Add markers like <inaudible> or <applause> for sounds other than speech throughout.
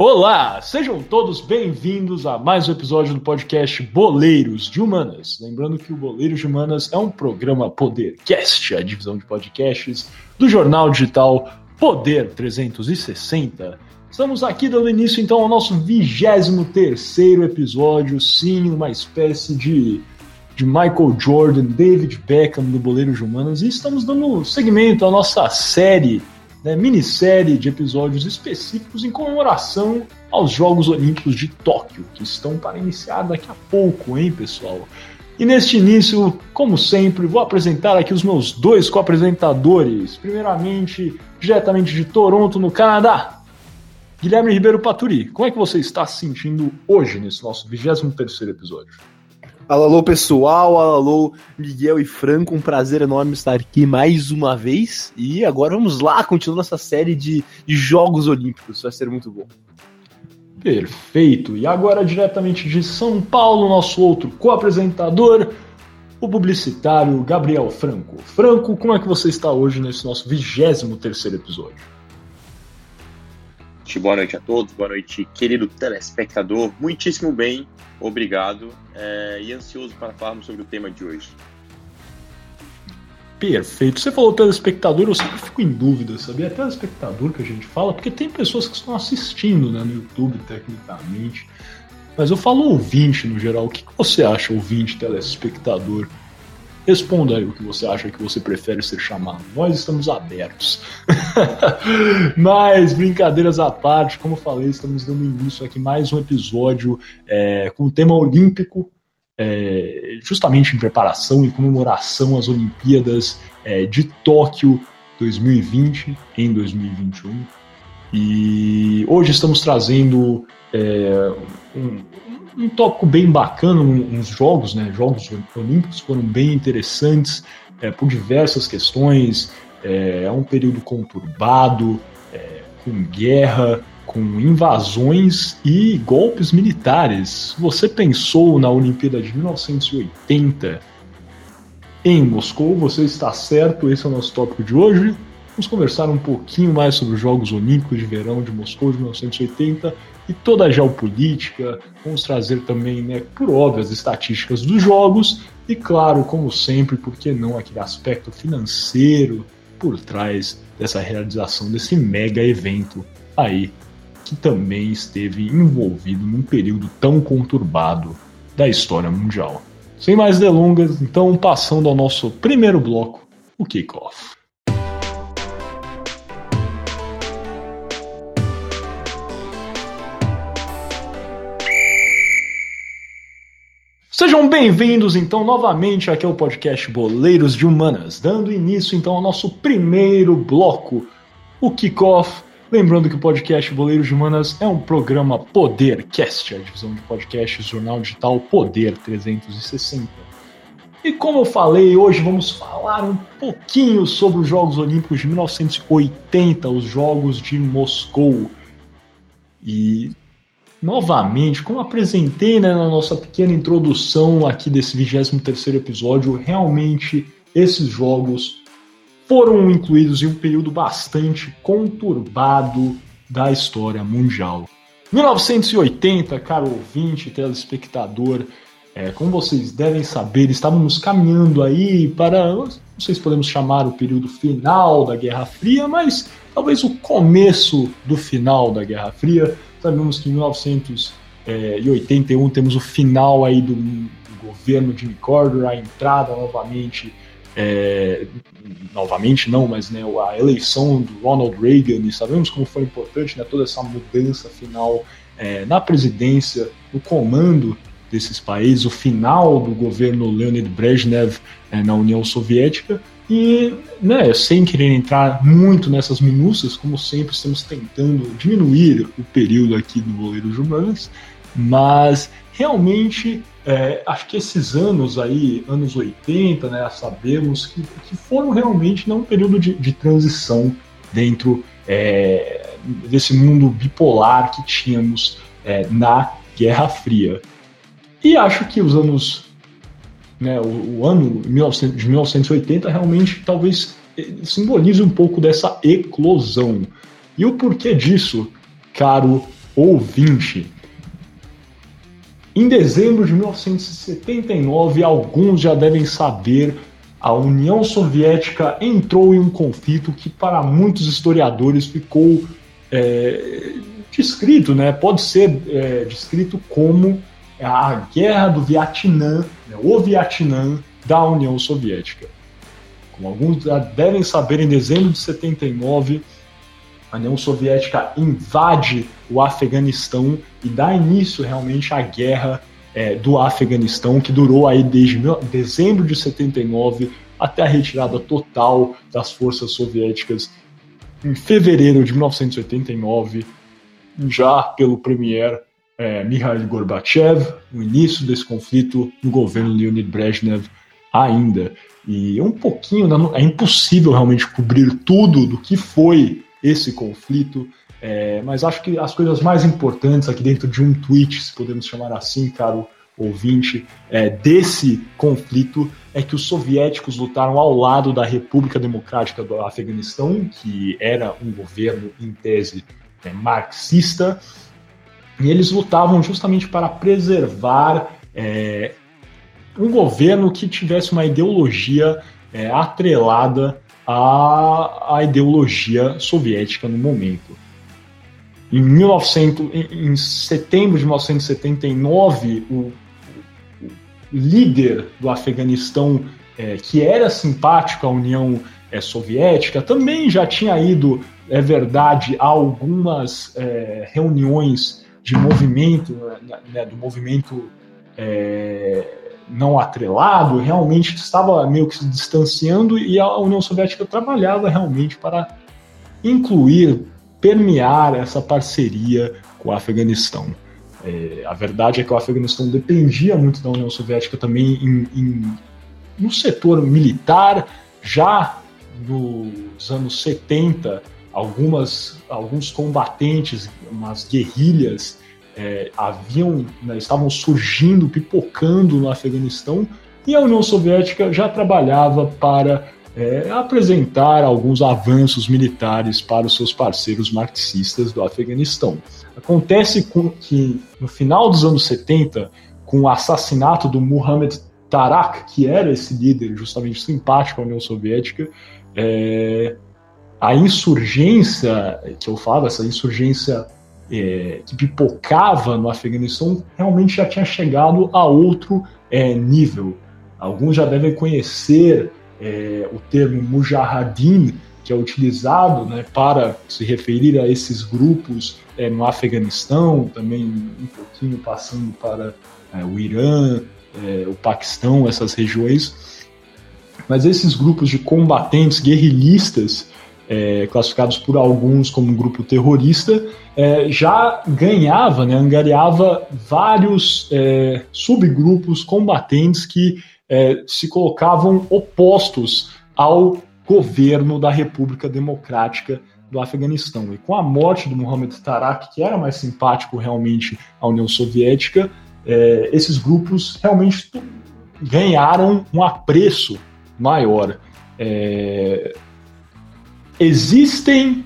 Olá, sejam todos bem-vindos a mais um episódio do podcast Boleiros de Humanas. Lembrando que o Boleiros de Humanas é um programa Podercast, a divisão de podcasts do jornal digital Poder 360. Estamos aqui dando início então ao nosso 23 episódio, sim, uma espécie de, de Michael Jordan, David Beckham do Boleiros de Humanas, e estamos dando seguimento à nossa série né, minissérie de episódios específicos em comemoração aos Jogos Olímpicos de Tóquio, que estão para iniciar daqui a pouco, hein, pessoal? E neste início, como sempre, vou apresentar aqui os meus dois co-apresentadores. Primeiramente, diretamente de Toronto, no Canadá, Guilherme Ribeiro Paturi. Como é que você está se sentindo hoje, nesse nosso 23 episódio? Alô, pessoal, alô, Miguel e Franco, um prazer enorme estar aqui mais uma vez. E agora vamos lá, continuando essa série de, de Jogos Olímpicos, vai ser muito bom. Perfeito. E agora, diretamente de São Paulo, nosso outro co-apresentador, o publicitário Gabriel Franco. Franco, como é que você está hoje nesse nosso 23 episódio? Boa noite a todos, boa noite, querido telespectador. Muitíssimo bem, obrigado é, e ansioso para falarmos sobre o tema de hoje. Perfeito. Você falou telespectador, eu sempre fico em dúvida, sabia? Telespectador que a gente fala, porque tem pessoas que estão assistindo né, no YouTube, tecnicamente. Mas eu falo ouvinte no geral. O que você acha, ouvinte, telespectador? Responda aí o que você acha que você prefere ser chamado. Nós estamos abertos. <laughs> Mas, brincadeiras à parte, como falei, estamos dando início aqui mais um episódio é, com o tema olímpico, é, justamente em preparação e comemoração às Olimpíadas é, de Tóquio 2020 em 2021. E hoje estamos trazendo é, um, um tópico bem bacana, uns jogos, né? Jogos Olímpicos foram bem interessantes é, por diversas questões. É, é um período conturbado, é, com guerra, com invasões e golpes militares. Você pensou na Olimpíada de 1980 em Moscou? Você está certo, esse é o nosso tópico de hoje. Vamos conversar um pouquinho mais sobre os Jogos Olímpicos de Verão de Moscou de 1980 e toda a geopolítica. Vamos trazer também, né, por óbvias estatísticas dos jogos e, claro, como sempre, por que não aquele aspecto financeiro por trás dessa realização desse mega evento aí que também esteve envolvido num período tão conturbado da história mundial. Sem mais delongas, então passando ao nosso primeiro bloco, o kickoff. Sejam bem-vindos então novamente aqui ao podcast Boleiros de Humanas, dando início então ao nosso primeiro bloco, o Kickoff. Lembrando que o podcast Boleiros de Humanas é um programa Podercast, a divisão de podcasts jornal digital Poder 360. E como eu falei, hoje vamos falar um pouquinho sobre os Jogos Olímpicos de 1980, os Jogos de Moscou. E novamente, como apresentei né, na nossa pequena introdução aqui desse 23 episódio, realmente esses jogos foram incluídos em um período bastante conturbado da história mundial. 1980, caro ouvinte, telespectador, é, como vocês devem saber, estávamos caminhando aí para, não sei se podemos chamar o período final da Guerra Fria, mas talvez o começo do final da Guerra Fria. Sabemos que em 1981 temos o final aí do, do governo de Carter, a entrada novamente, é, novamente não, mas né, a eleição do Ronald Reagan, e sabemos como foi importante né, toda essa mudança final é, na presidência, no comando desses países, o final do governo Leonid Brezhnev é, na União Soviética, e, né, sem querer entrar muito nessas minúcias, como sempre estamos tentando diminuir o período aqui do goleiro Jumanas, mas realmente é, acho que esses anos aí, anos 80, né, sabemos que, que foram realmente não um período de, de transição dentro é, desse mundo bipolar que tínhamos é, na Guerra Fria. E acho que os anos né, o, o ano de 1980 realmente talvez eh, simbolize um pouco dessa eclosão. E o porquê disso, caro ouvinte. Em dezembro de 1979, alguns já devem saber, a União Soviética entrou em um conflito que, para muitos historiadores, ficou é, descrito, né? Pode ser é, descrito como a Guerra do Vietnã, né? o Vietnã da União Soviética. Como alguns já devem saber, em dezembro de 79, a União Soviética invade o Afeganistão e dá início realmente à guerra é, do Afeganistão, que durou aí desde dezembro de 79 até a retirada total das forças soviéticas em fevereiro de 1989, já pelo premier é, Mikhail Gorbachev, o início desse conflito no governo Leonid Brezhnev ainda. E um pouquinho, né, é impossível realmente cobrir tudo do que foi esse conflito, é, mas acho que as coisas mais importantes aqui dentro de um tweet, se podemos chamar assim, caro ouvinte, é, desse conflito é que os soviéticos lutaram ao lado da República Democrática do Afeganistão, que era um governo em tese é, marxista, e eles lutavam justamente para preservar é, um governo que tivesse uma ideologia é, atrelada à, à ideologia soviética no momento. Em, 1900, em, em setembro de 1979, o, o, líder do Afeganistão, é, que era simpático à União é, Soviética, também já tinha ido, é verdade, a algumas é, reuniões de movimento, né, né do movimento é, não atrelado, realmente estava meio que se distanciando e a União Soviética trabalhava realmente para incluir, permear essa parceria com o Afeganistão. É, a verdade é que o Afeganistão dependia muito da União Soviética também em, em, no setor militar, já nos anos 70, algumas, alguns combatentes, umas guerrilhas é, haviam, né, estavam surgindo, pipocando no Afeganistão, e a União Soviética já trabalhava para é, apresentar alguns avanços militares para os seus parceiros marxistas do Afeganistão. Acontece com, que no final dos anos 70, com o assassinato do Muhammad Tarak, que era esse líder justamente simpático à União Soviética, é, a insurgência que eu falo, essa insurgência é, que pipocava no Afeganistão realmente já tinha chegado a outro é, nível. Alguns já devem conhecer é, o termo Mujahideen, que é utilizado né, para se referir a esses grupos é, no Afeganistão, também um pouquinho passando para é, o Irã, é, o Paquistão, essas regiões. Mas esses grupos de combatentes guerrilhistas é, classificados por alguns como um grupo terrorista, é, já ganhava, né, angariava vários é, subgrupos combatentes que é, se colocavam opostos ao governo da República Democrática do Afeganistão. E com a morte do Mohamed Tarak, que era mais simpático realmente à União Soviética, é, esses grupos realmente ganharam um apreço maior. É, Existem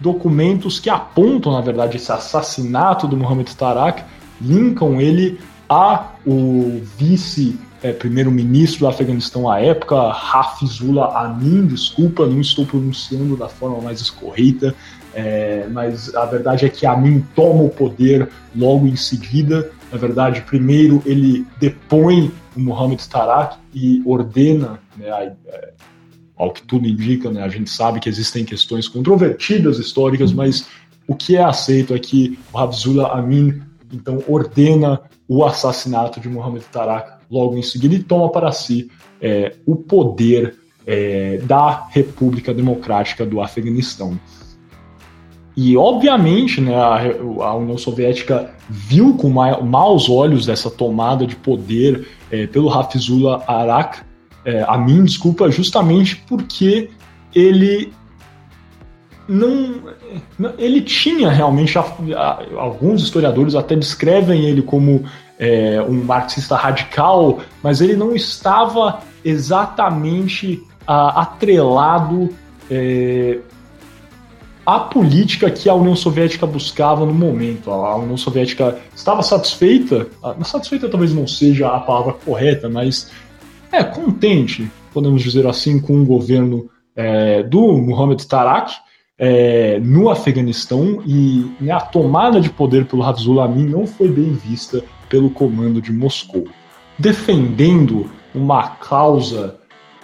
documentos que apontam, na verdade, esse assassinato do Mohamed Tarak, linkam ele a o vice é, primeiro-ministro do Afeganistão à época, Hafizullah Amin, desculpa, não estou pronunciando da forma mais escorreita, é, mas a verdade é que Amin toma o poder logo em seguida. Na verdade, primeiro ele depõe o Mohamed Tarak e ordena né, a, é, ao que tudo indica, né, a gente sabe que existem questões controvertidas históricas, mas o que é aceito é que o Habzullah Amin então ordena o assassinato de Mohamed Tarak logo em seguida e toma para si é, o poder é, da República Democrática do Afeganistão. E, obviamente, né, a, a, União Soviética viu com ma maus olhos essa tomada de poder é, pelo Hafizullah Arak, é, a mim, desculpa, justamente porque ele não, ele tinha realmente alguns historiadores até descrevem ele como é, um marxista radical, mas ele não estava exatamente a, atrelado é, a política que a União Soviética buscava no momento. A União Soviética estava satisfeita, satisfeita talvez não seja a palavra correta, mas é contente, podemos dizer assim, com o governo é, do Mohamed Tarak é, no Afeganistão e a tomada de poder pelo Hafizullah Amin não foi bem vista pelo comando de Moscou. Defendendo uma causa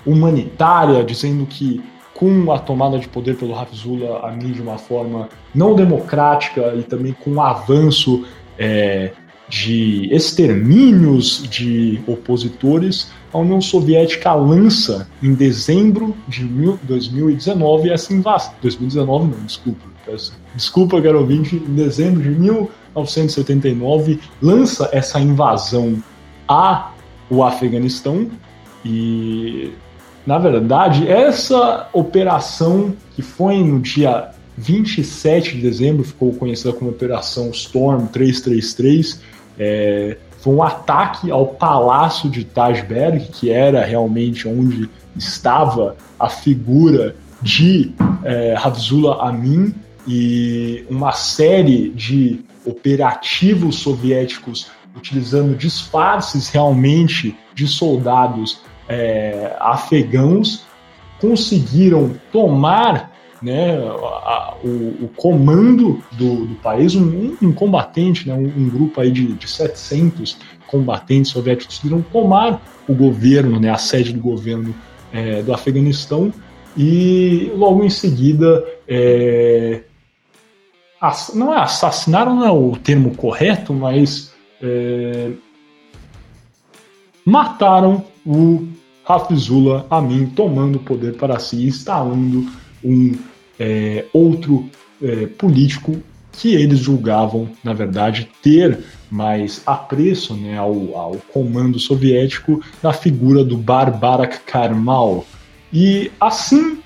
humanitária, dizendo que com a tomada de poder pelo Hafizullah Amin de uma forma não democrática e também com o avanço é, de extermínios de opositores, a União Soviética lança em dezembro de 2019 essa invasão. 2019 não, desculpa. Desculpa, caro ouvinte, em dezembro de 1979 lança essa invasão a o Afeganistão e na verdade, essa operação que foi no dia 27 de dezembro, ficou conhecida como Operação Storm 333, é, foi um ataque ao palácio de Tajberg, que era realmente onde estava a figura de é, Amin, e uma série de operativos soviéticos utilizando disfarces realmente de soldados é, afegãos conseguiram tomar né, a, o, o, comando do, do país, um, um, combatente, né, um, um, grupo aí de, de 700 combatentes soviéticos conseguiram tomar o governo, né, a sede do governo é, do Afeganistão e logo em seguida é, não é assassinaram não é o termo correto, mas é, mataram o Hafizullah Amin tomando o poder para si, instalando um é, outro é, político que eles julgavam, na verdade, ter mais apreço né, ao, ao comando soviético na figura do Barbarak Karmal. E assim,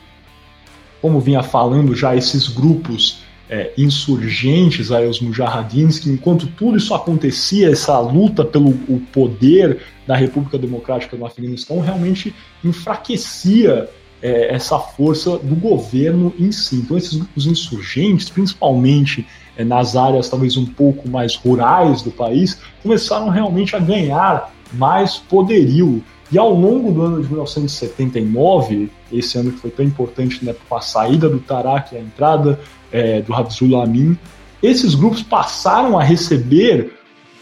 como vinha falando já, esses grupos é, insurgentes, aí, os mujahidins, que enquanto tudo isso acontecia, essa luta pelo o poder da República Democrática do Afeganistão realmente enfraquecia é, essa força do governo em si. Então, esses grupos insurgentes, principalmente é, nas áreas talvez um pouco mais rurais do país, começaram realmente a ganhar mais poderio. E ao longo do ano de 1979, esse ano que foi tão importante né, com a saída do Tarak e a entrada é, do Habzullah Amin, esses grupos passaram a receber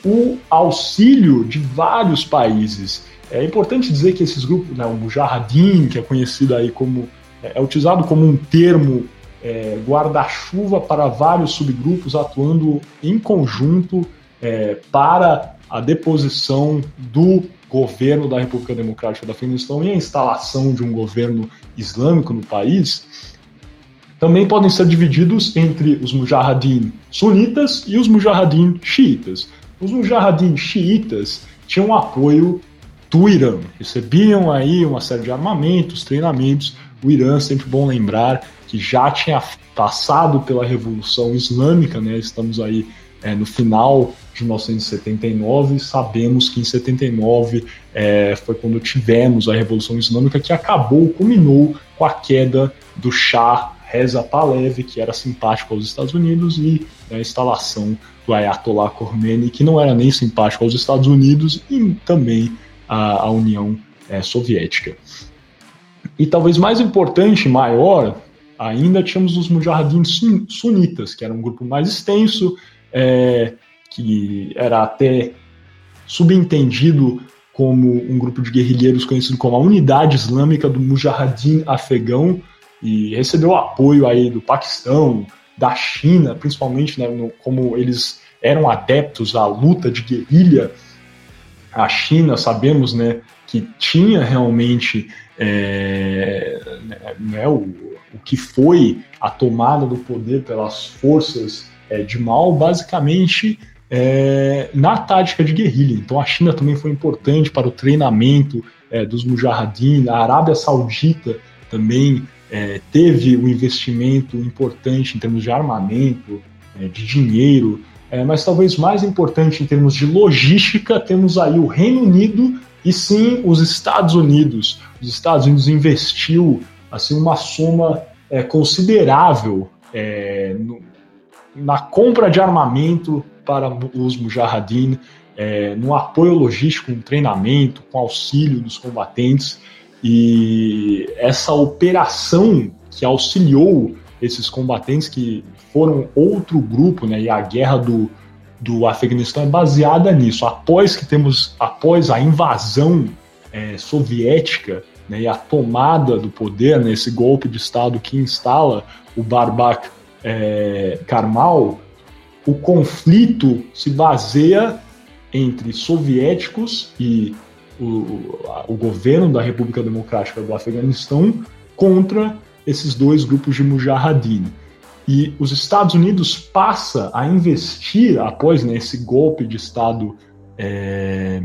o auxílio de vários países. É importante dizer que esses grupos, né, o Mujahideen, que é conhecido aí como é, é utilizado como um termo é, guarda-chuva para vários subgrupos atuando em conjunto é, para a deposição do governo da República Democrática do Afeganistão e a instalação de um governo islâmico no país também podem ser divididos entre os mujahideen sunitas e os mujahideen xiitas. Os mujahideen xiitas tinham apoio do Irã, recebiam aí uma série de armamentos, treinamentos. O Irã, sempre bom lembrar, que já tinha passado pela Revolução Islâmica, né? Estamos aí é, no final de 1979, sabemos que em 79 é, foi quando tivemos a Revolução Islâmica que acabou, culminou com a queda do Shah Reza Pahlavi, que era simpático aos Estados Unidos, e a instalação do Ayatollah Khomeini, que não era nem simpático aos Estados Unidos e também à União é, Soviética. E talvez mais importante, maior, ainda tínhamos os Mujahideen sunitas, que era um grupo mais extenso, é, que era até subentendido como um grupo de guerrilheiros conhecido como a Unidade Islâmica do Mujahideen Afegão, e recebeu apoio aí do Paquistão, da China, principalmente, né, no, como eles eram adeptos à luta de guerrilha. A China, sabemos, né, que tinha realmente é, né, o, o que foi a tomada do poder pelas forças é, de mal, basicamente é, na tática de guerrilha. Então a China também foi importante para o treinamento é, dos mujahideen, a Arábia Saudita também é, teve um investimento importante em termos de armamento, é, de dinheiro, é, mas talvez mais importante em termos de logística, temos aí o Reino Unido e sim os Estados Unidos. Os Estados Unidos investiu assim uma soma é, considerável é, no, na compra de armamento para os Mujahideen, é, no apoio logístico, no treinamento, com auxílio dos combatentes. E essa operação que auxiliou esses combatentes, que foram outro grupo, né, e a guerra do, do Afeganistão é baseada nisso. Após que temos, após a invasão é, soviética né, e a tomada do poder, né, golpe de Estado que instala o Barbak é, Karmal, o conflito se baseia entre soviéticos e o, o governo da República Democrática do Afeganistão contra esses dois grupos de Mujahideen. E os Estados Unidos passa a investir, após né, esse golpe de Estado é,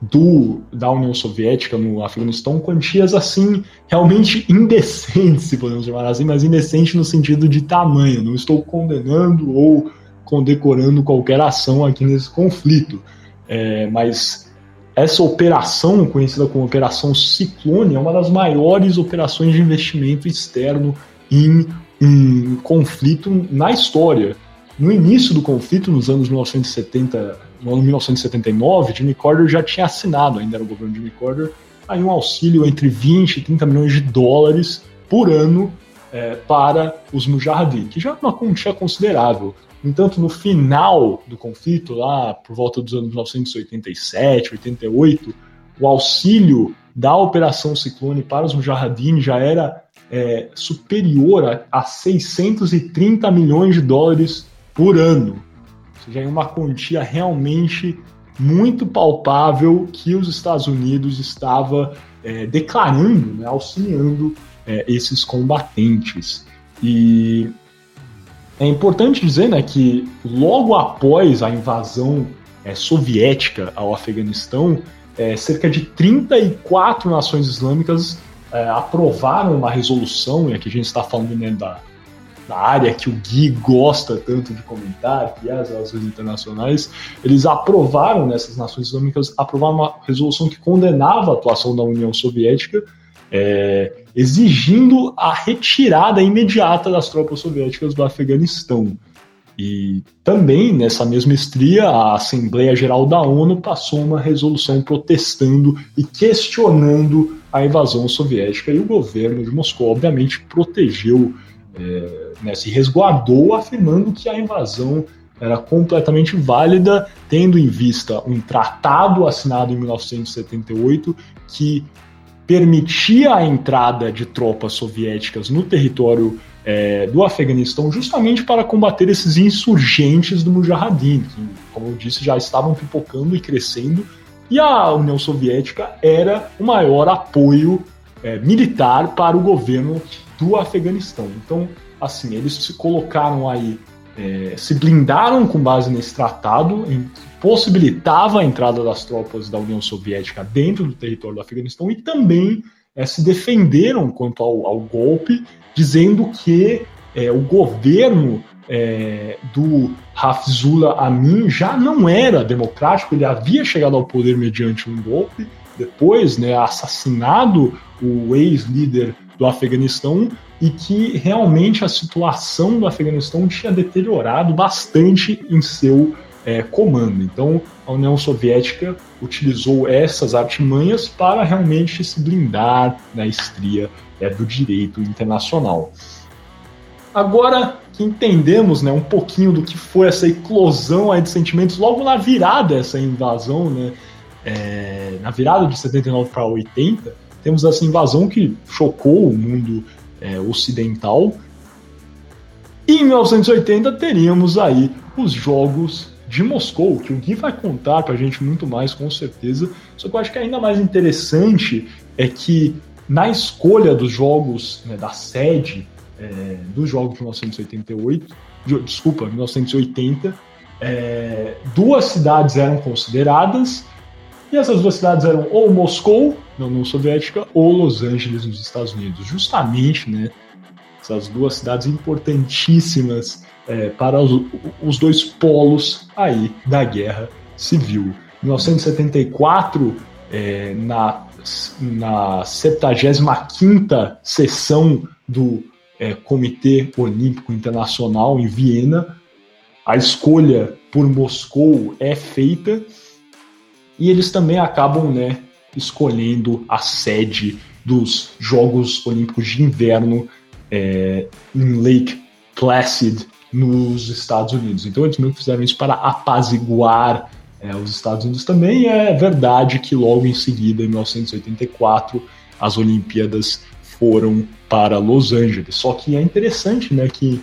do, da União Soviética no Afeganistão, quantias assim realmente indecentes, se podemos chamar assim, mas indecente no sentido de tamanho. Não estou condenando ou condecorando qualquer ação aqui nesse conflito, é, mas essa operação, conhecida como Operação Ciclone, é uma das maiores operações de investimento externo em um conflito na história. No início do conflito, nos anos 1970, no ano 1979, Jimmy Carter já tinha assinado, ainda era o governo de Jimmy Carter, aí um auxílio entre 20 e 30 milhões de dólares por ano é, para os Mujahideen, que já é uma quantia considerável. No entanto, no final do conflito, lá por volta dos anos 1987, 88, o auxílio da Operação Ciclone para os Mujahideen já era é, superior a, a 630 milhões de dólares por ano. Ou seja, é uma quantia realmente muito palpável que os Estados Unidos estava é, declarando, né, auxiliando é, esses combatentes. E é importante dizer né, que logo após a invasão é, soviética ao Afeganistão, é, cerca de 34 nações islâmicas é, aprovaram uma resolução, e aqui a gente está falando né, da, da área que o Gui gosta tanto de comentar, que é as relações internacionais, eles aprovaram nessas nações islâmicas aprovaram uma resolução que condenava a atuação da União Soviética é, exigindo a retirada imediata das tropas soviéticas do Afeganistão. E também, nessa mesma estria, a Assembleia Geral da ONU passou uma resolução protestando e questionando a invasão soviética. E o governo de Moscou, obviamente, protegeu, é, né, se resguardou, afirmando que a invasão era completamente válida, tendo em vista um tratado assinado em 1978 que permitia a entrada de tropas soviéticas no território é, do Afeganistão justamente para combater esses insurgentes do Mujahideen, que, como eu disse, já estavam pipocando e crescendo, e a União Soviética era o maior apoio é, militar para o governo do Afeganistão. Então, assim, eles se colocaram aí, é, se blindaram com base nesse tratado, em possibilitava a entrada das tropas da União Soviética dentro do território do Afeganistão e também é, se defenderam quanto ao, ao golpe, dizendo que é, o governo é, do Hafizullah Amin já não era democrático, ele havia chegado ao poder mediante um golpe, depois né, assassinado o ex-líder do Afeganistão e que realmente a situação do Afeganistão tinha deteriorado bastante em seu é, comando. Então, a União Soviética utilizou essas artimanhas para realmente se blindar na estria é, do direito internacional. Agora que entendemos né, um pouquinho do que foi essa eclosão aí de sentimentos logo na virada dessa invasão, né, é, na virada de 79 para 80, temos essa invasão que chocou o mundo é, ocidental. E em 1980 teríamos aí os Jogos de Moscou, que o Gui vai contar para a gente muito mais, com certeza. Só que eu acho que ainda mais interessante é que na escolha dos jogos, né, da sede é, dos jogos de 1988, de, desculpa, 1980, é, duas cidades eram consideradas, e essas duas cidades eram ou Moscou, na União Soviética, ou Los Angeles, nos Estados Unidos. Justamente, né, essas duas cidades importantíssimas é, para os, os, dois polos aí da guerra civil. Em 1974, é, na, na 75 sessão do é, Comitê Olímpico Internacional em Viena. A escolha por Moscou é feita e eles também acabam né, escolhendo a sede dos Jogos Olímpicos de Inverno é, em Lake Placid, nos Estados Unidos. Então eles meio que fizeram isso para apaziguar é, os Estados Unidos também. É verdade que logo em seguida, em 1984, as Olimpíadas foram para Los Angeles. Só que é interessante, né, que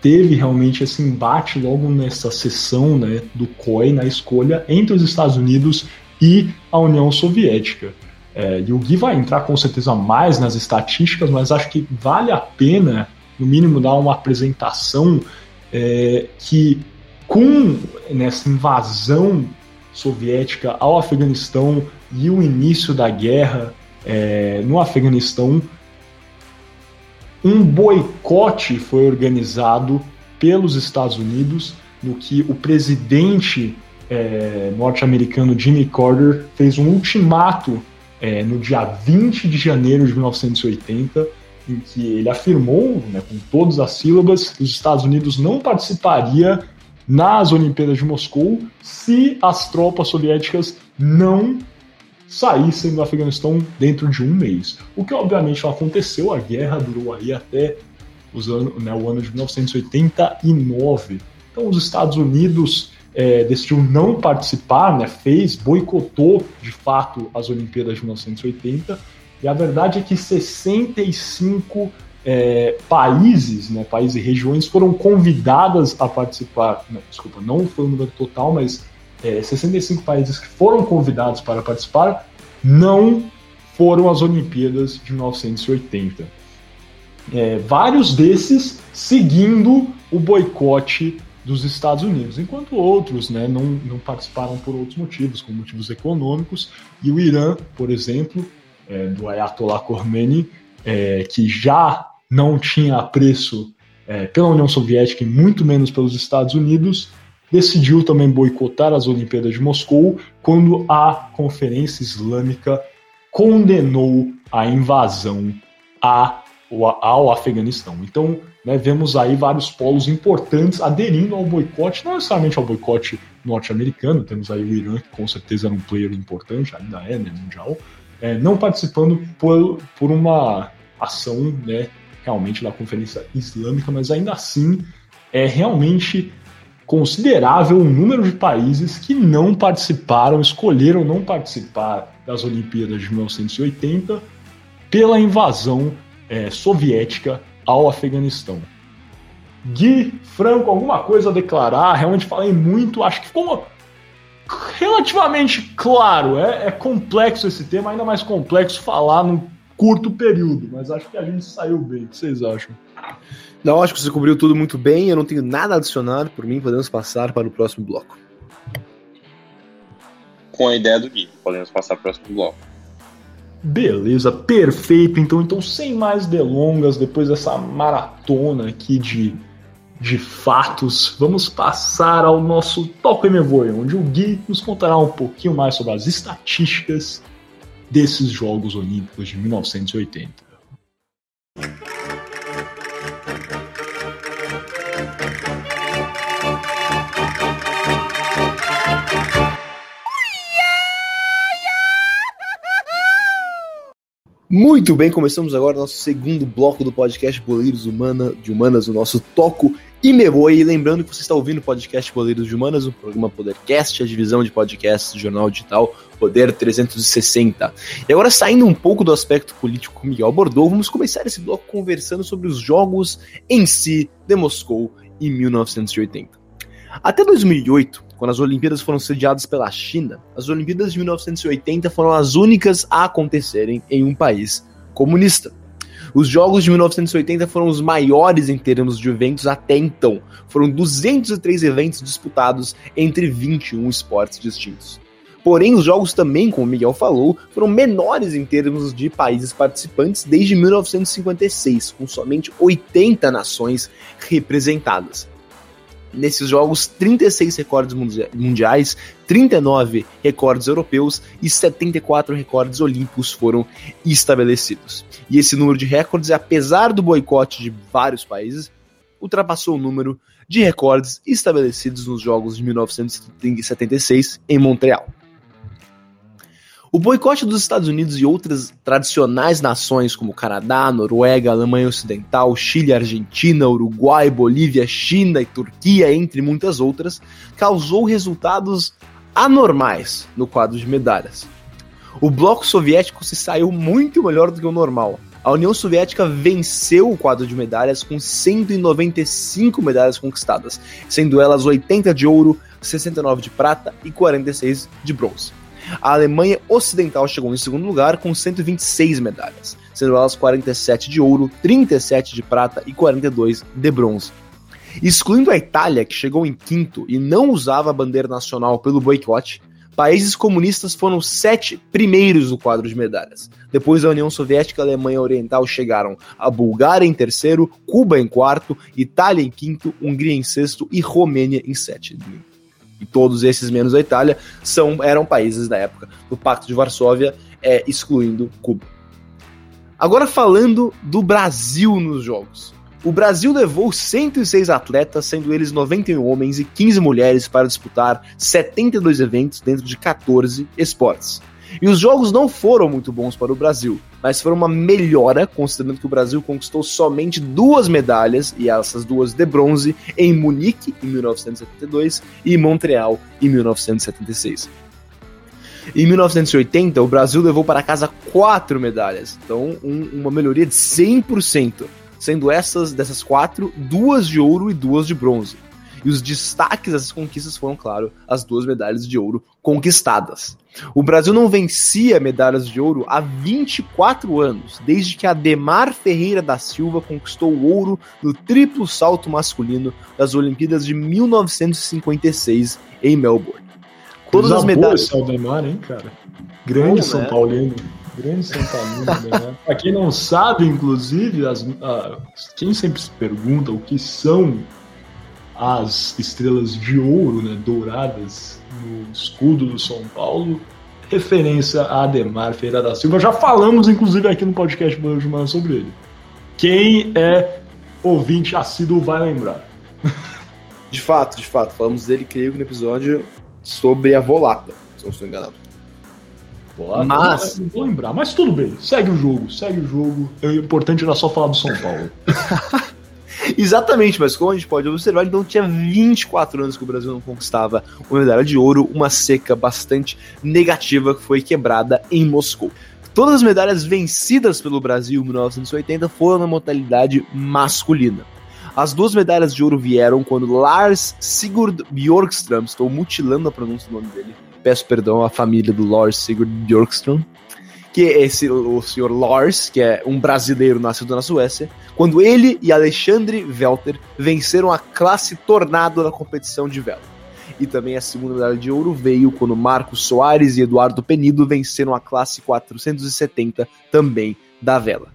teve realmente esse embate logo nessa sessão, né, do COI na escolha entre os Estados Unidos e a União Soviética. É, e o Gui vai entrar com certeza mais nas estatísticas, mas acho que vale a pena, no mínimo, dar uma apresentação é, que com nessa invasão soviética ao Afeganistão e o início da guerra é, no Afeganistão, um boicote foi organizado pelos Estados Unidos, no que o presidente é, norte-americano Jimmy Carter fez um ultimato é, no dia 20 de janeiro de 1980, em que ele afirmou, né, com todas as sílabas, que os Estados Unidos não participaria nas Olimpíadas de Moscou se as tropas soviéticas não saíssem do Afeganistão dentro de um mês. O que obviamente não aconteceu, a guerra durou aí até os anos, né, o ano de 1989. Então os Estados Unidos é, decidiu não participar, né, fez, boicotou de fato as Olimpíadas de 1980, e a verdade é que 65 é, países, né, países e regiões foram convidadas a participar, não, desculpa, não foi o número total, mas é, 65 países que foram convidados para participar não foram as Olimpíadas de 1980. É, vários desses seguindo o boicote dos Estados Unidos, enquanto outros né, não, não participaram por outros motivos, como motivos econômicos, e o Irã, por exemplo, é, do Ayatollah Khomeini, é, que já não tinha apreço é, pela União Soviética e muito menos pelos Estados Unidos, decidiu também boicotar as Olimpíadas de Moscou quando a Conferência Islâmica condenou a invasão a, ao Afeganistão. Então, né, vemos aí vários polos importantes aderindo ao boicote, não necessariamente ao boicote norte-americano, temos aí o Irã, que com certeza era um player importante, ainda é, né, mundial, é, não participando por, por uma ação né, realmente da Conferência Islâmica, mas ainda assim é realmente considerável o número de países que não participaram, escolheram não participar das Olimpíadas de 1980 pela invasão é, soviética ao Afeganistão. Gui, Franco, alguma coisa a declarar? Realmente falei muito, acho que ficou relativamente claro. É, é complexo esse tema, ainda mais complexo falar num curto período, mas acho que a gente saiu bem. O que vocês acham? Não, acho que você cobriu tudo muito bem. Eu não tenho nada a adicionar. Por mim, podemos passar para o próximo bloco. Com a ideia do Gui, podemos passar para o próximo bloco. Beleza, perfeito. Então, então sem mais delongas, depois dessa maratona aqui de, de fatos, vamos passar ao nosso Toco Me Voe, onde o Gui nos contará um pouquinho mais sobre as estatísticas desses Jogos Olímpicos de 1980. Muito bem, começamos agora nosso segundo bloco do podcast Boleiros Humana, de Humanas, o nosso Toco e me E lembrando que você está ouvindo o podcast Boleiros de Humanas, o programa Podercast, a divisão de podcasts do jornal digital Poder 360. E agora, saindo um pouco do aspecto político que o Miguel abordou, vamos começar esse bloco conversando sobre os jogos em si de Moscou em 1980. Até 2008, quando as Olimpíadas foram sediadas pela China, as Olimpíadas de 1980 foram as únicas a acontecerem em um país comunista. Os Jogos de 1980 foram os maiores em termos de eventos até então. Foram 203 eventos disputados entre 21 esportes distintos. Porém, os jogos também, como o Miguel falou, foram menores em termos de países participantes desde 1956, com somente 80 nações representadas. Nesses jogos 36 recordes mundiais, 39 recordes europeus e 74 recordes olímpicos foram estabelecidos. E esse número de recordes, apesar do boicote de vários países, ultrapassou o número de recordes estabelecidos nos Jogos de 1976 em Montreal. O boicote dos Estados Unidos e outras tradicionais nações como Canadá, Noruega, Alemanha Ocidental, Chile, Argentina, Uruguai, Bolívia, China e Turquia, entre muitas outras, causou resultados anormais no quadro de medalhas. O bloco soviético se saiu muito melhor do que o normal. A União Soviética venceu o quadro de medalhas com 195 medalhas conquistadas, sendo elas 80 de ouro, 69 de prata e 46 de bronze. A Alemanha Ocidental chegou em segundo lugar com 126 medalhas, sendo elas 47 de ouro, 37 de prata e 42 de bronze. Excluindo a Itália, que chegou em quinto e não usava a bandeira nacional pelo boicote, países comunistas foram sete primeiros no quadro de medalhas. Depois da União Soviética e a Alemanha Oriental chegaram a Bulgária em terceiro, Cuba em quarto, Itália em quinto, Hungria em sexto e Romênia em sétimo e todos esses menos a Itália são eram países da época do Pacto de Varsóvia, é, excluindo Cuba. Agora falando do Brasil nos jogos. O Brasil levou 106 atletas, sendo eles 91 homens e 15 mulheres, para disputar 72 eventos dentro de 14 esportes. E os jogos não foram muito bons para o Brasil, mas foram uma melhora, considerando que o Brasil conquistou somente duas medalhas, e essas duas de bronze, em Munique, em 1972, e Montreal, em 1976. Em 1980, o Brasil levou para casa quatro medalhas, então um, uma melhoria de 100%, sendo essas dessas quatro, duas de ouro e duas de bronze. E os destaques dessas conquistas foram, claro, as duas medalhas de ouro conquistadas. O Brasil não vencia medalhas de ouro há 24 anos, desde que Ademar Ferreira da Silva conquistou o ouro no triplo salto masculino das Olimpíadas de 1956 em Melbourne. Todas as medalhas. Esse Ademar, hein, cara? Grande Bom, São né? Paulino. Grande São Paulino, né? <laughs> Pra quem não sabe, inclusive, as, quem sempre se pergunta o que são as estrelas de ouro, né, douradas no escudo do São Paulo, referência a Ademar Feira da Silva. Já falamos, inclusive, aqui no podcast Banho de Manhã sobre ele. Quem é ouvinte assíduo vai lembrar. <laughs> De fato, de fato. Falamos dele, creio, no episódio sobre a Volata, se não estou enganado. Volata, mas... Não vou lembrar, mas tudo bem. Segue o jogo, segue o jogo. O importante era só falar do São Paulo. <laughs> Exatamente, mas como a gente pode observar, então tinha 24 anos que o Brasil não conquistava uma medalha de ouro, uma seca bastante negativa que foi quebrada em Moscou. Todas as medalhas vencidas pelo Brasil em 1980 foram na modalidade masculina. As duas medalhas de ouro vieram quando Lars Sigurd Bjorkström, estou mutilando a pronúncia do nome dele, peço perdão à família do Lars Sigurd Bjorkström, que é esse, o, senhor Lars, que é um brasileiro nascido na Suécia, quando ele e Alexandre Velter venceram a classe Tornado na competição de vela. E também a segunda medalha de ouro veio quando Marcos Soares e Eduardo Penido venceram a classe 470 também da vela.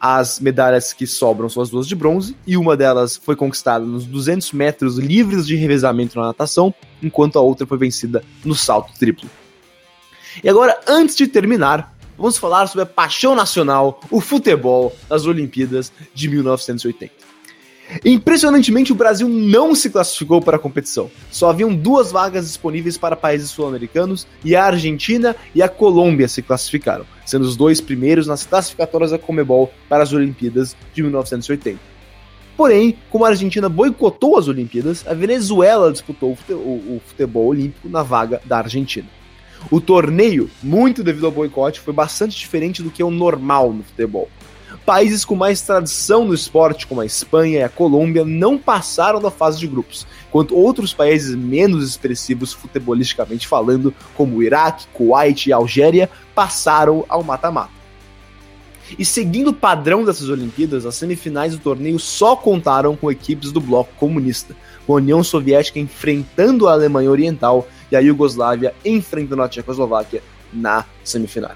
As medalhas que sobram são as duas de bronze, e uma delas foi conquistada nos 200 metros livres de revezamento na natação, enquanto a outra foi vencida no salto triplo. E agora, antes de terminar, vamos falar sobre a paixão nacional, o futebol, das Olimpíadas de 1980. Impressionantemente, o Brasil não se classificou para a competição. Só haviam duas vagas disponíveis para países sul-americanos e a Argentina e a Colômbia se classificaram, sendo os dois primeiros nas classificatórias da Comebol para as Olimpíadas de 1980. Porém, como a Argentina boicotou as Olimpíadas, a Venezuela disputou o futebol olímpico na vaga da Argentina. O torneio, muito devido ao boicote, foi bastante diferente do que é o normal no futebol. Países com mais tradição no esporte, como a Espanha e a Colômbia, não passaram da fase de grupos, enquanto outros países menos expressivos futebolisticamente falando, como o Iraque, Kuwait e Algéria, passaram ao mata-mata. E seguindo o padrão dessas Olimpíadas, as semifinais do torneio só contaram com equipes do bloco comunista, com a União Soviética enfrentando a Alemanha Oriental e a Iugoslávia enfrentando a Tchecoslováquia na semifinal.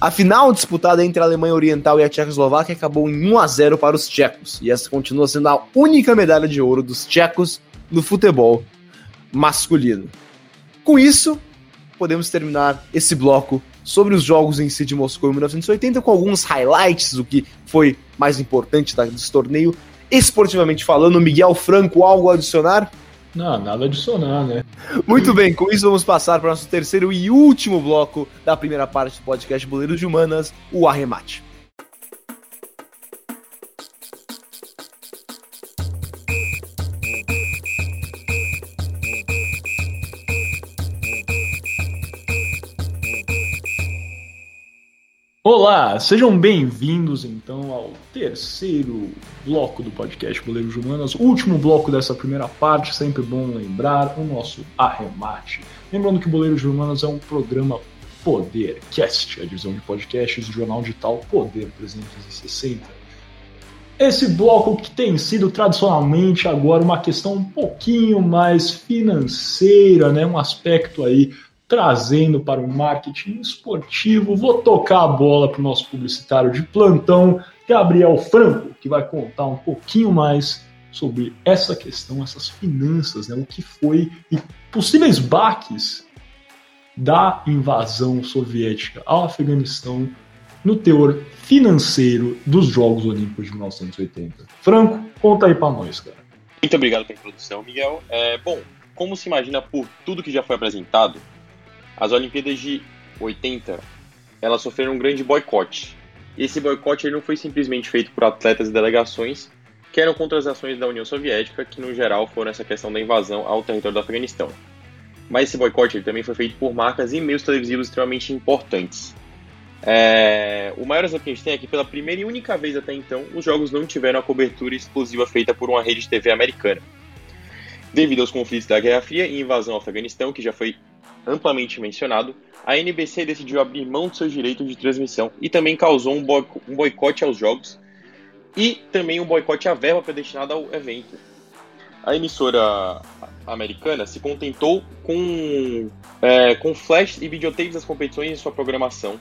A final disputada entre a Alemanha Oriental e a Tchecoslováquia acabou em 1 a 0 para os tchecos, e essa continua sendo a única medalha de ouro dos tchecos no futebol masculino. Com isso, podemos terminar esse bloco sobre os jogos em si de Moscou em 1980 com alguns highlights do que foi mais importante desse torneio. Esportivamente falando, Miguel Franco, algo a adicionar? Não, nada adicionar, né? Muito bem, com isso vamos passar para o nosso terceiro e último bloco da primeira parte do podcast Boleiros de Humanas, o arremate. Olá, sejam bem-vindos então ao terceiro bloco do podcast Boleiros Humanas, último bloco dessa primeira parte, sempre bom lembrar o nosso arremate. Lembrando que Boleiros Humanas é um programa Podercast, a divisão de podcasts do jornal digital Poder 360. Esse bloco que tem sido tradicionalmente agora uma questão um pouquinho mais financeira, né, um aspecto aí trazendo para o marketing esportivo. Vou tocar a bola para o nosso publicitário de plantão, Gabriel Franco, que vai contar um pouquinho mais sobre essa questão, essas finanças, né, o que foi e possíveis baques da invasão soviética ao Afeganistão no teor financeiro dos Jogos Olímpicos de 1980. Franco, conta aí para nós, cara. Muito obrigado pela introdução, Miguel. É, bom, como se imagina por tudo que já foi apresentado, as Olimpíadas de 80, elas sofreram um grande boicote. Esse boicote não foi simplesmente feito por atletas e delegações que eram contra as ações da União Soviética, que no geral foram essa questão da invasão ao território do Afeganistão. Mas esse boicote também foi feito por marcas e meios televisivos extremamente importantes. É... O maior exemplo que a gente tem é que, pela primeira e única vez até então, os jogos não tiveram a cobertura exclusiva feita por uma rede de TV americana. Devido aos conflitos da Guerra Fria e invasão ao Afeganistão, que já foi amplamente mencionado, a NBC decidiu abrir mão de seus direitos de transmissão e também causou um, boicote aos jogos e também um boicote à verba predestinada ao evento. A emissora americana se contentou com, é, com flash e videotapes das competições em sua programação.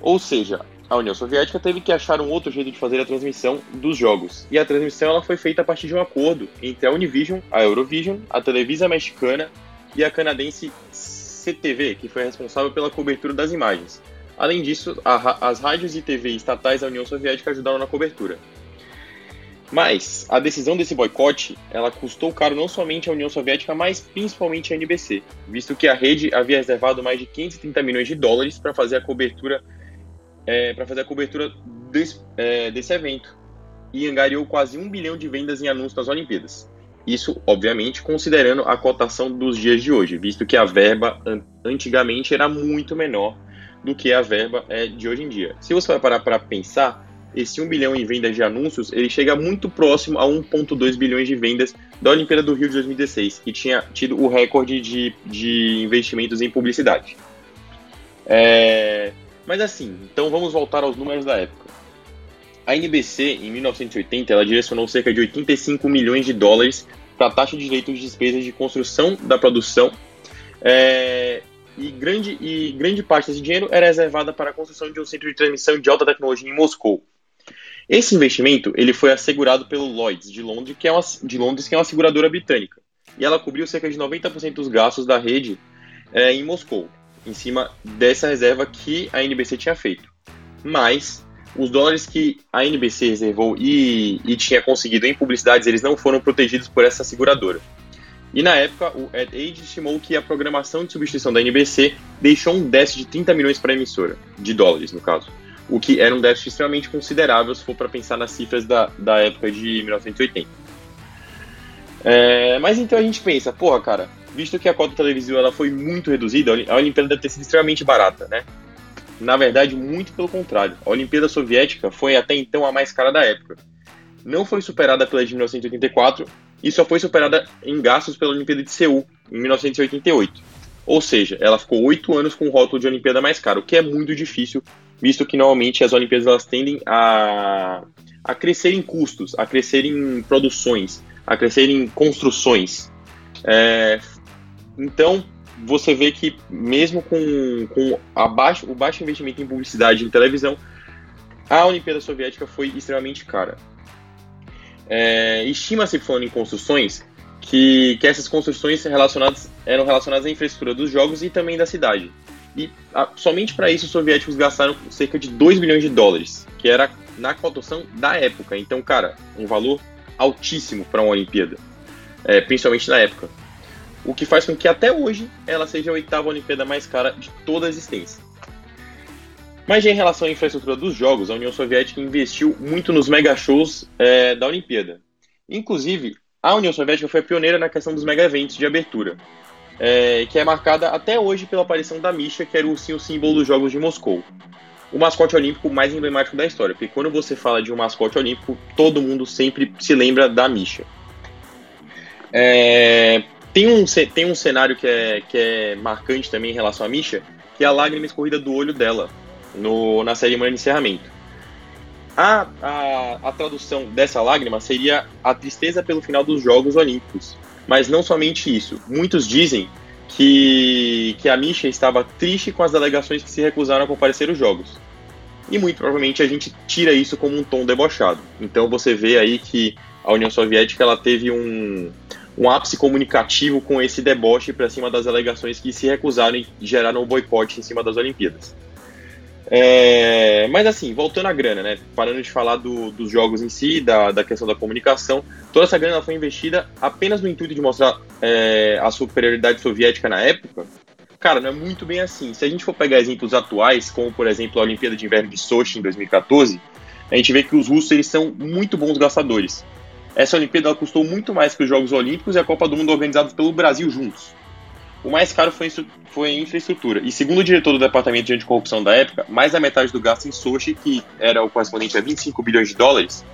Ou seja, a União Soviética teve que achar um outro jeito de fazer a transmissão dos jogos. E a transmissão ela foi feita a partir de um acordo entre a Univision, a Eurovision, a Televisa Mexicana e a canadense CTV, que foi responsável pela cobertura das imagens. Além disso, a, as rádios e TV estatais da União Soviética ajudaram na cobertura. Mas a decisão desse boicote, ela custou caro não somente à União Soviética, mas principalmente à NBC, visto que a rede havia reservado mais de 530 milhões de dólares para fazer a cobertura é, para fazer a cobertura desse, é, desse evento e angariou quase um bilhão de vendas em anúncios das Olimpíadas. Isso, obviamente, considerando a cotação dos dias de hoje, visto que a verba antigamente era muito menor do que a verba é de hoje em dia. Se você vai parar para pensar, esse 1 bilhão em vendas de anúncios, ele chega muito próximo a 1,2 bilhões de vendas da Olimpíada do Rio de 2016, que tinha tido o recorde de, de investimentos em publicidade. É... Mas assim, então vamos voltar aos números da época. A NBC, em 1980, ela direcionou cerca de 85 milhões de dólares para a taxa de direitos de despesas de construção da produção é, e, grande, e grande parte desse dinheiro era reservada para a construção de um centro de transmissão de alta tecnologia em Moscou. Esse investimento ele foi assegurado pelo Lloyds de Londres, que é uma, de Londres, que é uma seguradora britânica, e ela cobriu cerca de 90% dos gastos da rede é, em Moscou, em cima dessa reserva que a NBC tinha feito. Mas os dólares que a NBC reservou e, e tinha conseguido em publicidades, eles não foram protegidos por essa seguradora. E na época, o Ed Age estimou que a programação de substituição da NBC deixou um déficit de 30 milhões para a emissora, de dólares no caso. O que era um déficit extremamente considerável se for para pensar nas cifras da, da época de 1980. É, mas então a gente pensa, porra, cara, visto que a cota televisiva ela foi muito reduzida, a Olimpíada deve ter sido extremamente barata, né? Na verdade, muito pelo contrário. A Olimpíada Soviética foi até então a mais cara da época. Não foi superada pela de 1984 e só foi superada em gastos pela Olimpíada de Seul, em 1988. Ou seja, ela ficou oito anos com o rótulo de Olimpíada mais cara, o que é muito difícil, visto que normalmente as Olimpíadas elas tendem a, a crescer em custos, a crescer em produções, a crescer em construções. É, então, você vê que mesmo com, com abaixo, o baixo investimento em publicidade em televisão, a Olimpíada Soviética foi extremamente cara. É, Estima-se, falando em construções, que, que essas construções relacionadas, eram relacionadas à infraestrutura dos jogos e também da cidade. E a, somente para isso os soviéticos gastaram cerca de 2 milhões de dólares, que era na cotação da época. Então, cara, um valor altíssimo para uma Olimpíada, é, principalmente na época. O que faz com que até hoje ela seja a oitava Olimpíada mais cara de toda a existência. Mas em relação à infraestrutura dos jogos, a União Soviética investiu muito nos mega shows é, da Olimpíada. Inclusive, a União Soviética foi pioneira na questão dos mega eventos de abertura, é, que é marcada até hoje pela aparição da Misha, que era o símbolo dos Jogos de Moscou. O mascote olímpico mais emblemático da história, porque quando você fala de um mascote olímpico, todo mundo sempre se lembra da Misha. É, tem, um, tem um cenário que é, que é marcante também em relação à Misha, que é a lágrima escorrida do olho dela no, na cerimônia de encerramento. A, a, a tradução dessa lágrima seria a tristeza pelo final dos Jogos Olímpicos. Mas não somente isso. Muitos dizem que, que a Misha estava triste com as delegações que se recusaram a comparecer aos Jogos. E muito provavelmente a gente tira isso como um tom debochado. Então você vê aí que a União Soviética ela teve um, um ápice comunicativo com esse deboche para cima das delegações que se recusaram e geraram um boicote em cima das Olimpíadas. É, mas assim, voltando à grana, né? Parando de falar do, dos jogos em si, da, da questão da comunicação, toda essa grana foi investida apenas no intuito de mostrar é, a superioridade soviética na época. Cara, não é muito bem assim. Se a gente for pegar exemplos atuais, como por exemplo a Olimpíada de Inverno de Sochi em 2014, a gente vê que os russos eles são muito bons gastadores. Essa Olimpíada custou muito mais que os Jogos Olímpicos e a Copa do Mundo organizados pelo Brasil juntos. O mais caro foi, foi infraestrutura. E segundo o diretor do Departamento de Anticorrupção da época, mais da metade do gasto em Sochi, que era o correspondente a 25 bilhões de dólares,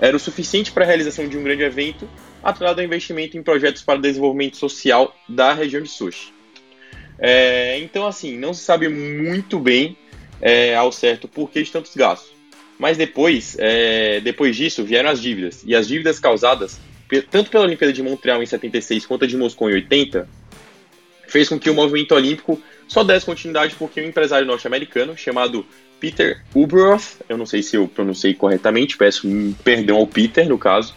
era o suficiente para a realização de um grande evento, atrelado ao investimento em projetos para desenvolvimento social da região de Sochi. É, então, assim, não se sabe muito bem é, ao certo por que de tantos gastos. Mas depois, é, depois disso, vieram as dívidas. E as dívidas causadas tanto pela Olimpíada de Montreal em 76 quanto a de Moscou em 80 fez com que o movimento olímpico só desse continuidade porque um empresário norte-americano chamado Peter Uberoth, eu não sei se eu pronunciei corretamente, peço perdão ao Peter no caso,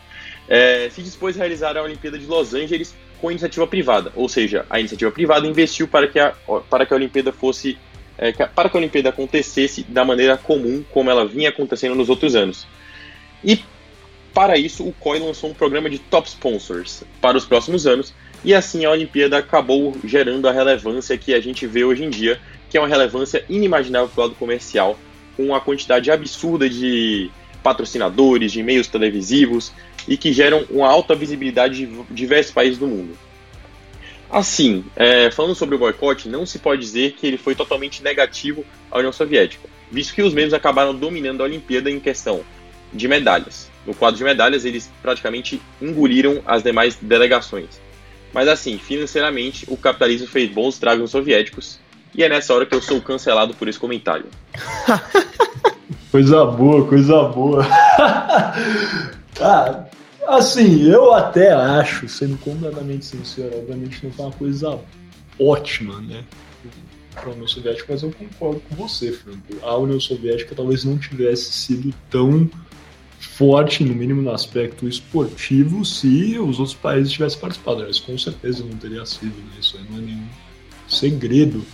é, se dispôs a realizar a Olimpíada de Los Angeles com iniciativa privada, ou seja, a iniciativa privada investiu para que a, para que a Olimpíada fosse é, para que a Olimpíada acontecesse da maneira comum como ela vinha acontecendo nos outros anos. E para isso, o COI lançou um programa de top sponsors para os próximos anos, e assim a Olimpíada acabou gerando a relevância que a gente vê hoje em dia, que é uma relevância inimaginável para o lado comercial, com a quantidade absurda de patrocinadores, de meios televisivos e que geram uma alta visibilidade de diversos países do mundo. Assim, é, falando sobre o boicote, não se pode dizer que ele foi totalmente negativo à União Soviética, visto que os mesmos acabaram dominando a Olimpíada em questão de medalhas. No quadro de medalhas, eles praticamente engoliram as demais delegações. Mas assim, financeiramente, o capitalismo fez bons estragos nos soviéticos. E é nessa hora que eu sou cancelado por esse comentário. <laughs> coisa boa, coisa boa. ah, <laughs> assim, eu até acho, sendo completamente sincero, obviamente não foi uma coisa ótima, né? Para a União Soviética, mas eu concordo com você, Franco. A União Soviética talvez não tivesse sido tão forte, no mínimo no aspecto esportivo, se os outros países tivessem participado. Mas com certeza não teria sido, né? isso aí não é nenhum segredo.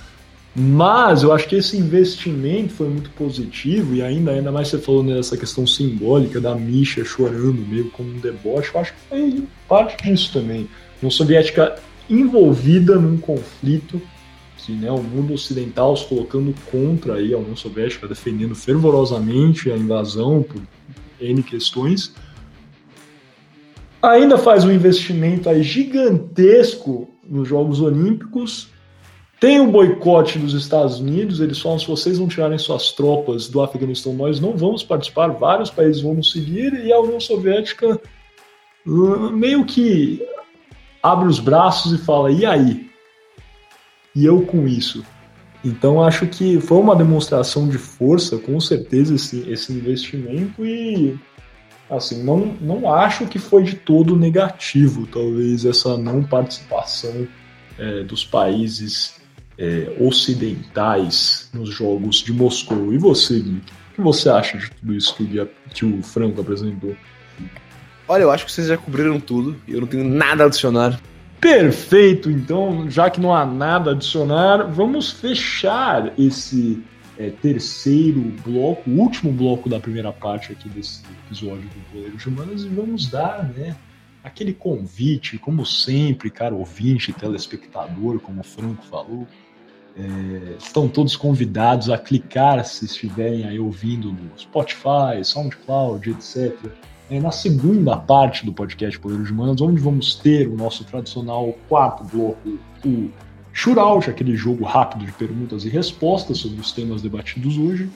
Mas eu acho que esse investimento foi muito positivo, e ainda, ainda mais você falou nessa questão simbólica da Misha chorando meio como um deboche, eu acho que foi parte disso também. Uma soviética envolvida num conflito que né, o mundo ocidental se colocando contra aí a União Soviética, defendendo fervorosamente a invasão por N questões. Ainda faz um investimento aí gigantesco nos Jogos Olímpicos. Tem um boicote dos Estados Unidos, eles falam: se vocês não tirarem suas tropas do Afeganistão, nós não vamos participar. Vários países vão nos seguir e a União Soviética hum, meio que abre os braços e fala: e aí? E eu com isso? Então acho que foi uma demonstração de força, com certeza, esse, esse investimento e assim, não, não acho que foi de todo negativo, talvez, essa não participação é, dos países é, ocidentais nos Jogos de Moscou. E você, Gui, o que você acha de tudo isso que o, que o Franco apresentou? Olha, eu acho que vocês já cobriram tudo. Eu não tenho nada a adicionar. Perfeito, então, já que não há nada a adicionar, vamos fechar esse é, terceiro bloco, o último bloco da primeira parte aqui desse episódio do Goleiro de Humanas e vamos dar, né, aquele convite, como sempre, cara ouvinte, telespectador, como o Franco falou, é, estão todos convidados a clicar se estiverem aí ouvindo no Spotify, SoundCloud, etc é, na segunda parte do podcast Poder de Humanos, onde vamos ter o nosso tradicional quarto bloco, o Shootout, aquele jogo rápido de perguntas e respostas sobre os temas debatidos hoje.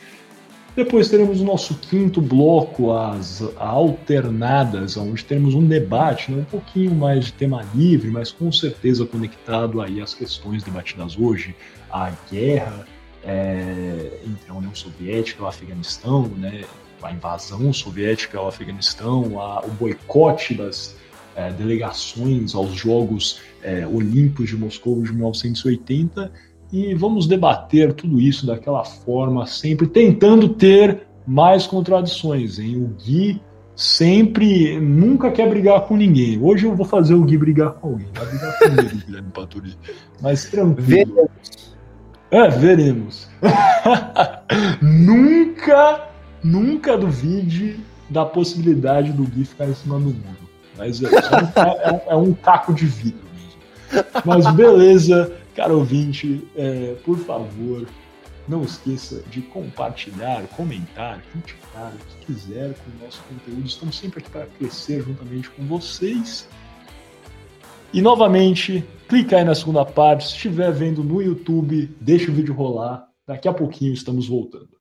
Depois teremos o nosso quinto bloco, as alternadas, onde teremos um debate, né, um pouquinho mais de tema livre, mas com certeza conectado aí às questões debatidas hoje, a guerra é, entre a União Soviética e o Afeganistão, né, a invasão soviética ao Afeganistão, a, o boicote das é, delegações aos Jogos é, Olímpicos de Moscou de 1980 e vamos debater tudo isso daquela forma, sempre tentando ter mais contradições. Hein? O Gui sempre, nunca quer brigar com ninguém. Hoje eu vou fazer o Gui brigar com alguém. Vai brigar comigo, Guilherme <laughs> Paturi. Mas tranquilo. Veremos. É, veremos. <laughs> nunca nunca duvide da possibilidade do Gui ficar em cima do muro. Mas é, é, um, é um caco de vidro mesmo. Mas beleza, caro ouvinte, é, por favor, não esqueça de compartilhar, comentar, criticar, o que quiser com o nosso conteúdo. Estamos sempre aqui para crescer juntamente com vocês. E novamente, clica aí na segunda parte. Se estiver vendo no YouTube, deixa o vídeo rolar. Daqui a pouquinho estamos voltando.